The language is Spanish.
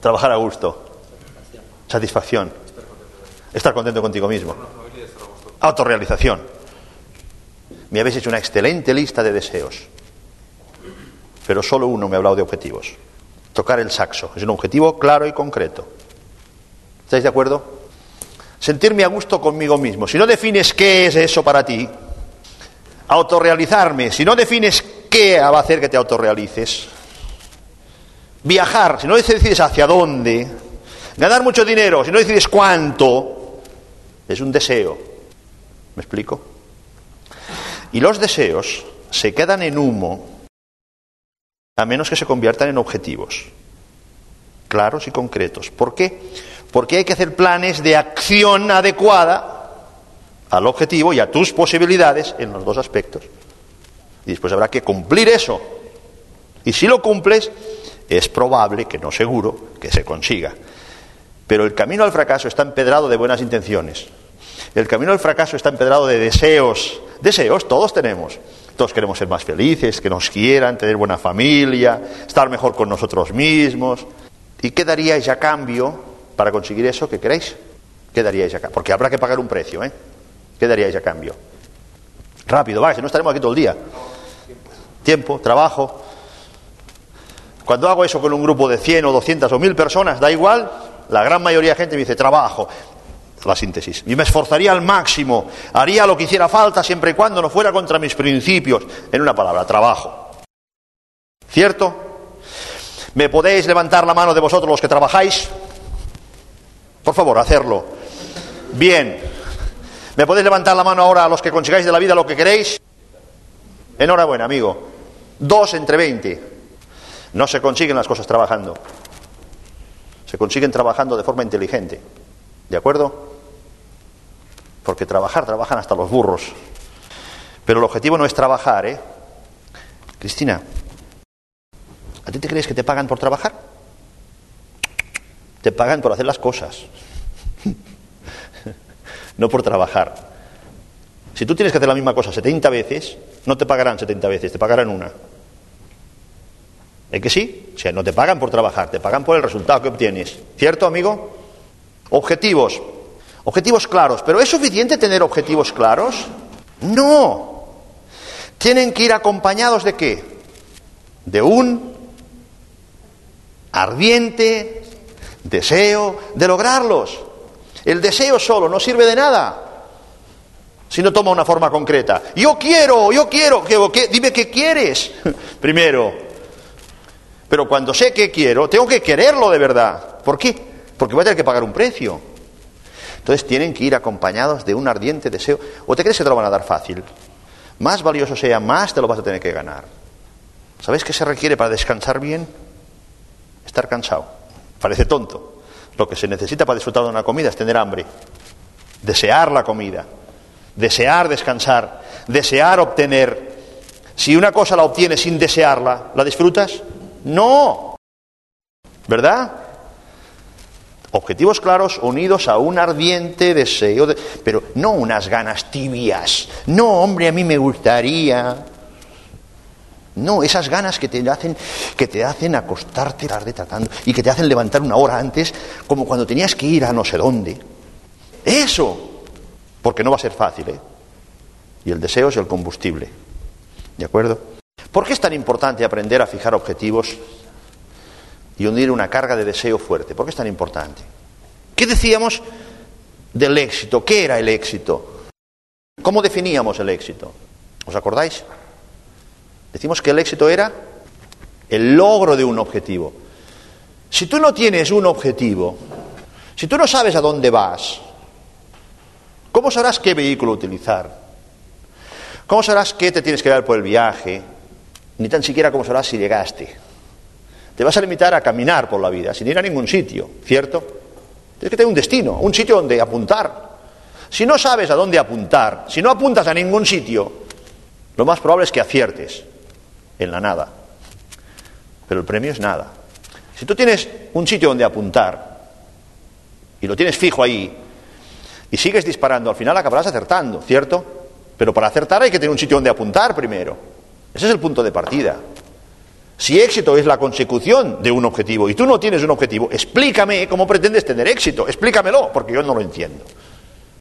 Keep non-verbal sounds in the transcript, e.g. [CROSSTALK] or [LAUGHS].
Trabajar a gusto. Satisfacción. Estar contento contigo mismo. Autorrealización. Me habéis hecho una excelente lista de deseos. Pero solo uno me ha hablado de objetivos. Tocar el saxo. Es un objetivo claro y concreto. ¿Estáis de acuerdo? Sentirme a gusto conmigo mismo. Si no defines qué es eso para ti, autorrealizarme. Si no defines qué va a hacer que te autorrealices, viajar. Si no decides hacia dónde, ganar mucho dinero. Si no decides cuánto, es un deseo. ¿Me explico? Y los deseos se quedan en humo a menos que se conviertan en objetivos claros y concretos. ¿Por qué? Porque hay que hacer planes de acción adecuada al objetivo y a tus posibilidades en los dos aspectos. Y después habrá que cumplir eso. Y si lo cumples, es probable, que no seguro, que se consiga. Pero el camino al fracaso está empedrado de buenas intenciones. El camino al fracaso está empedrado de deseos. Deseos todos tenemos. Todos queremos ser más felices, que nos quieran, tener buena familia, estar mejor con nosotros mismos. ¿Y qué daríais a cambio para conseguir eso que queréis? ¿Qué daríais a cambio? Porque habrá que pagar un precio, ¿eh? ¿Qué daríais a cambio? Rápido, va, no estaremos aquí todo el día. Tiempo, trabajo. Cuando hago eso con un grupo de 100 o 200 o 1000 personas, da igual, la gran mayoría de gente me dice trabajo la síntesis. Y me esforzaría al máximo, haría lo que hiciera falta siempre y cuando no fuera contra mis principios. En una palabra, trabajo. ¿Cierto? ¿Me podéis levantar la mano de vosotros los que trabajáis? Por favor, hacerlo. Bien. ¿Me podéis levantar la mano ahora a los que consigáis de la vida lo que queréis? Enhorabuena, amigo. Dos entre veinte. No se consiguen las cosas trabajando. Se consiguen trabajando de forma inteligente. ¿De acuerdo? Porque trabajar, trabajan hasta los burros. Pero el objetivo no es trabajar, ¿eh? Cristina, ¿a ti te crees que te pagan por trabajar? Te pagan por hacer las cosas, [LAUGHS] no por trabajar. Si tú tienes que hacer la misma cosa 70 veces, no te pagarán 70 veces, te pagarán una. ¿Es que sí? O sea, no te pagan por trabajar, te pagan por el resultado que obtienes. ¿Cierto, amigo? Objetivos. Objetivos claros. ¿Pero es suficiente tener objetivos claros? No. Tienen que ir acompañados de qué? De un ardiente deseo de lograrlos. El deseo solo no sirve de nada si no toma una forma concreta. Yo quiero, yo quiero, dime qué quieres [LAUGHS] primero. Pero cuando sé qué quiero, tengo que quererlo de verdad. ¿Por qué? porque voy a tener que pagar un precio. Entonces tienen que ir acompañados de un ardiente deseo. ¿O te crees que te lo van a dar fácil? Más valioso sea, más te lo vas a tener que ganar. ¿Sabes qué se requiere para descansar bien? Estar cansado. Parece tonto. Lo que se necesita para disfrutar de una comida es tener hambre. Desear la comida. Desear descansar. Desear obtener. Si una cosa la obtienes sin desearla, ¿la disfrutas? No. ¿Verdad? Objetivos claros unidos a un ardiente deseo, de, pero no unas ganas tibias. No, hombre, a mí me gustaría. No, esas ganas que te hacen, que te hacen acostarte tarde tratando y que te hacen levantar una hora antes, como cuando tenías que ir a no sé dónde. Eso, porque no va a ser fácil, ¿eh? Y el deseo es el combustible. ¿De acuerdo? ¿Por qué es tan importante aprender a fijar objetivos y unir una carga de deseo fuerte. ¿Por qué es tan importante? ¿Qué decíamos del éxito? ¿Qué era el éxito? ¿Cómo definíamos el éxito? ¿Os acordáis? Decimos que el éxito era el logro de un objetivo. Si tú no tienes un objetivo, si tú no sabes a dónde vas, ¿cómo sabrás qué vehículo utilizar? ¿Cómo sabrás qué te tienes que dar por el viaje? Ni tan siquiera cómo sabrás si llegaste. Te vas a limitar a caminar por la vida, sin ir a ningún sitio, ¿cierto? Tienes que tener un destino, un sitio donde apuntar. Si no sabes a dónde apuntar, si no apuntas a ningún sitio, lo más probable es que aciertes en la nada. Pero el premio es nada. Si tú tienes un sitio donde apuntar y lo tienes fijo ahí y sigues disparando, al final acabarás acertando, ¿cierto? Pero para acertar hay que tener un sitio donde apuntar primero. Ese es el punto de partida. Si éxito es la consecución de un objetivo y tú no tienes un objetivo, explícame cómo pretendes tener éxito, explícamelo, porque yo no lo entiendo.